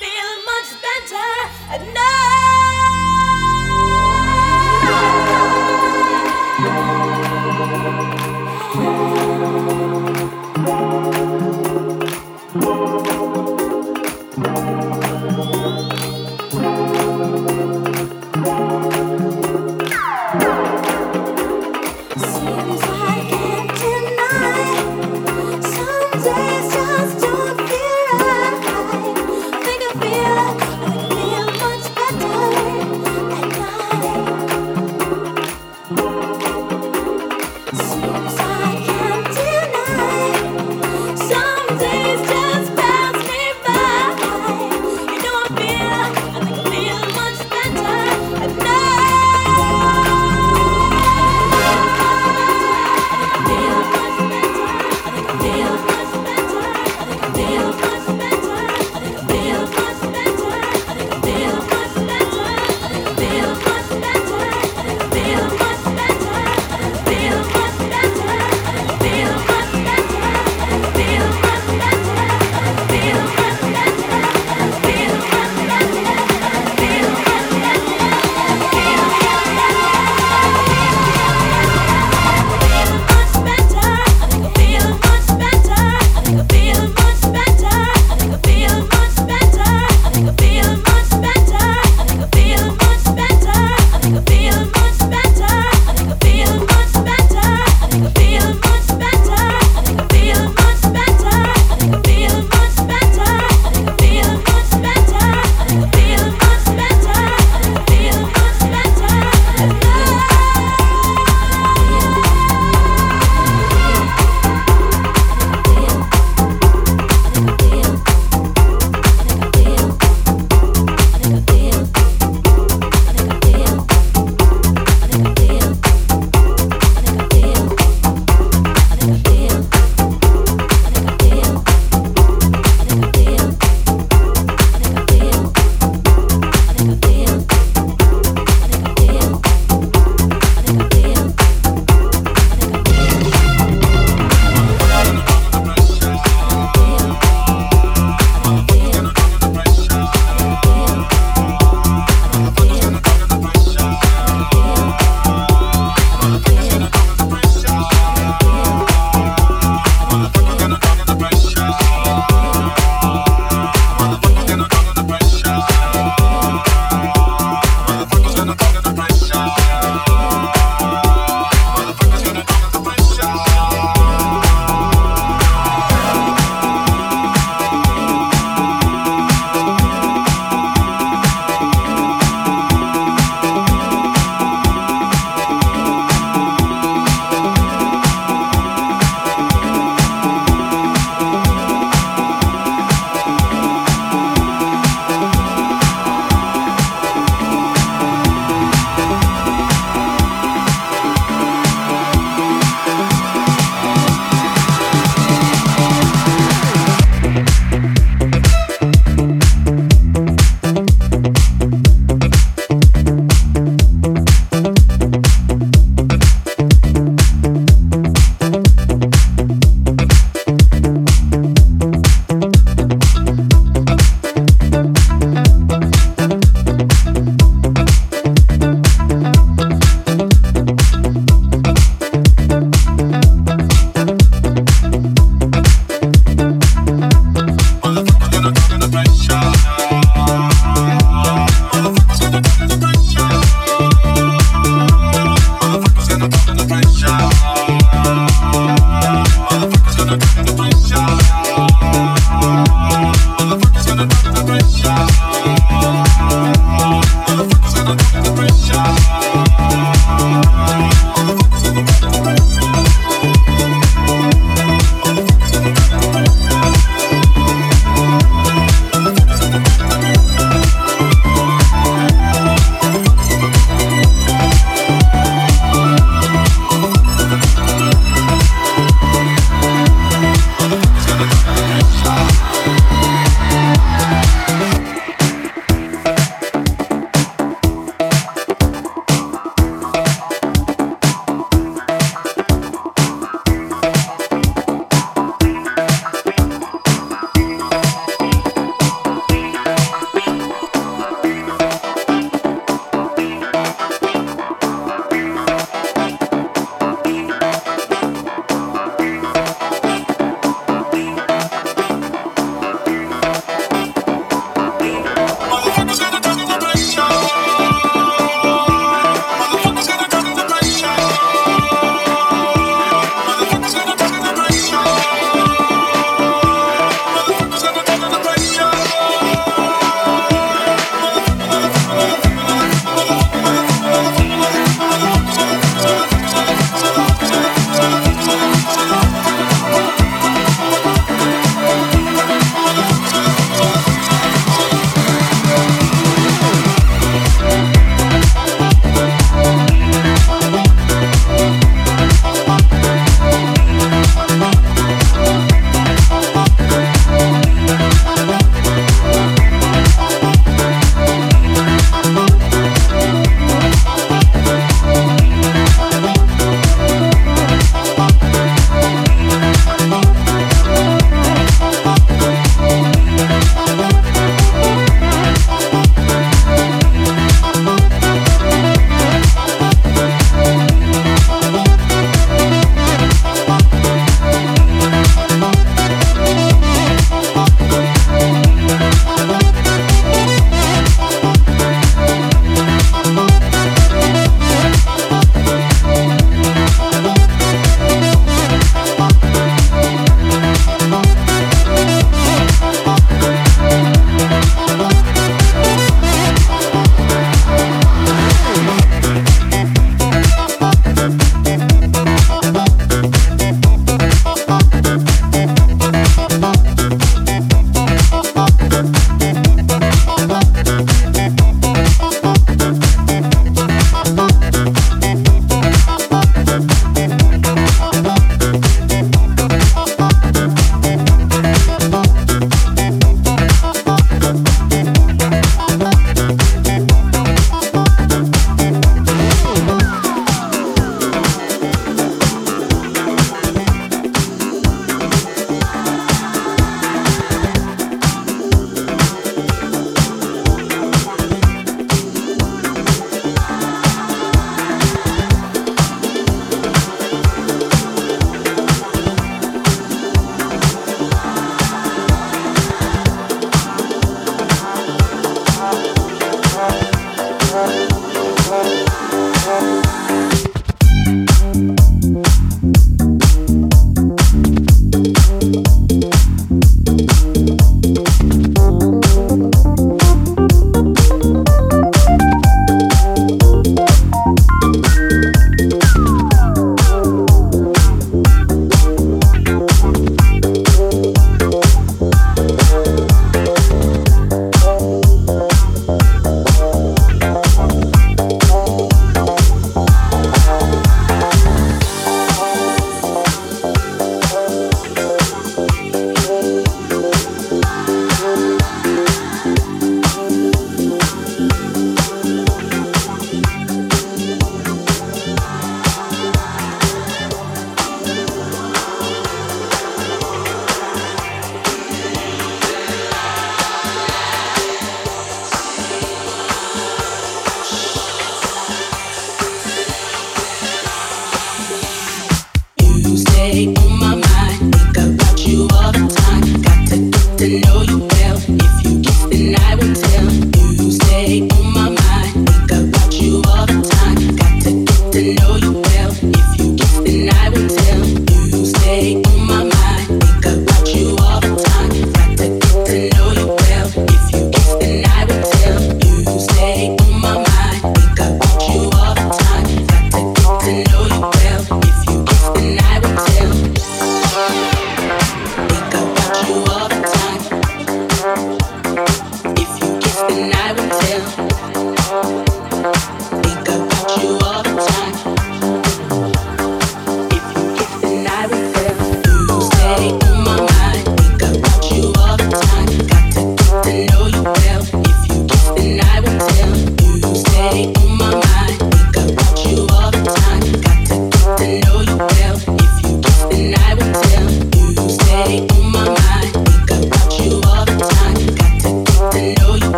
Música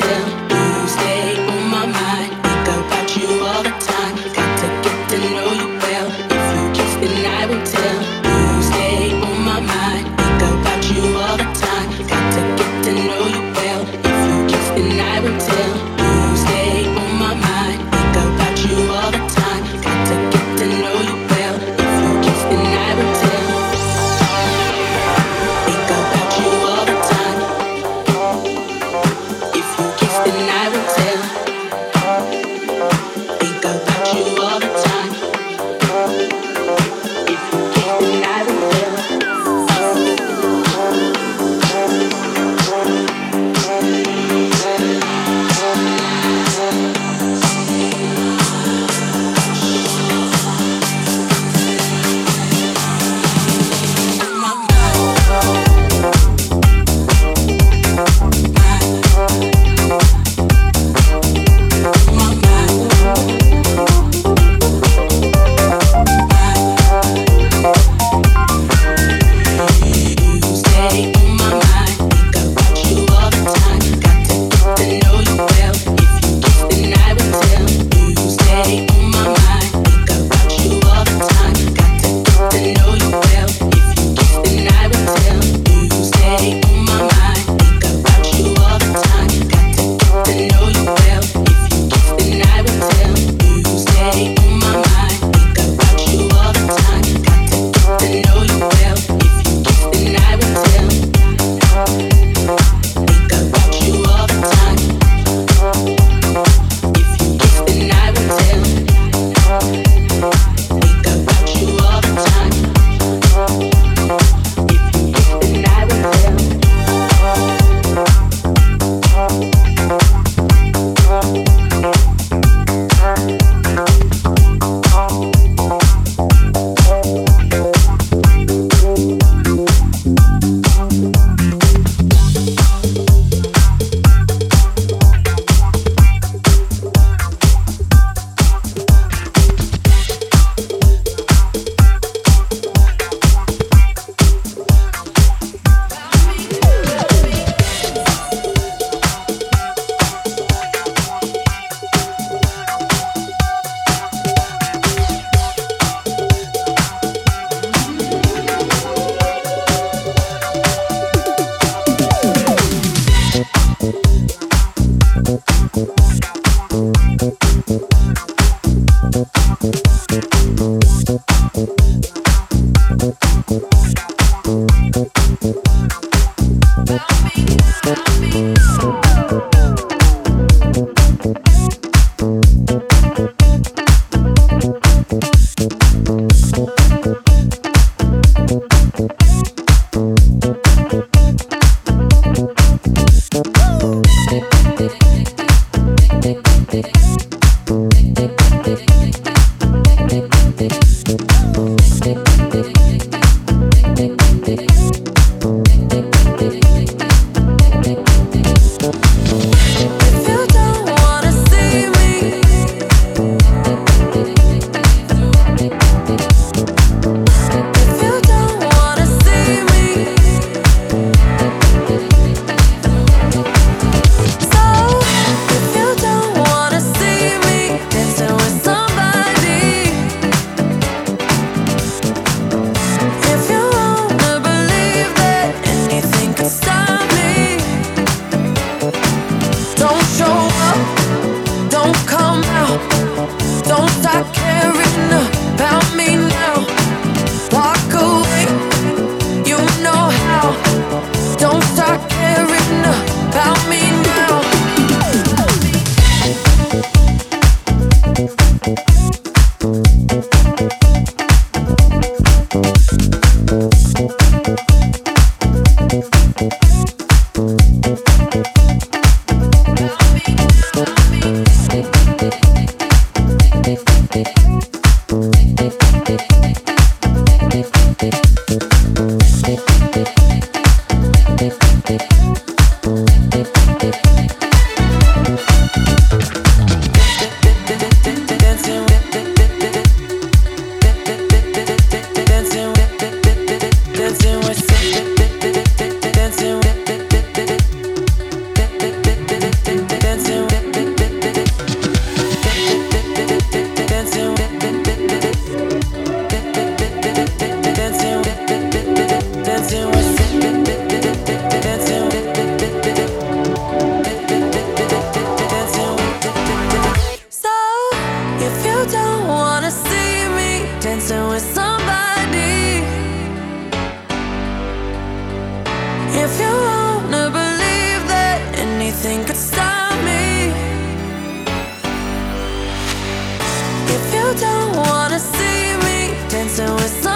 still Tuesday. Thank you. Thank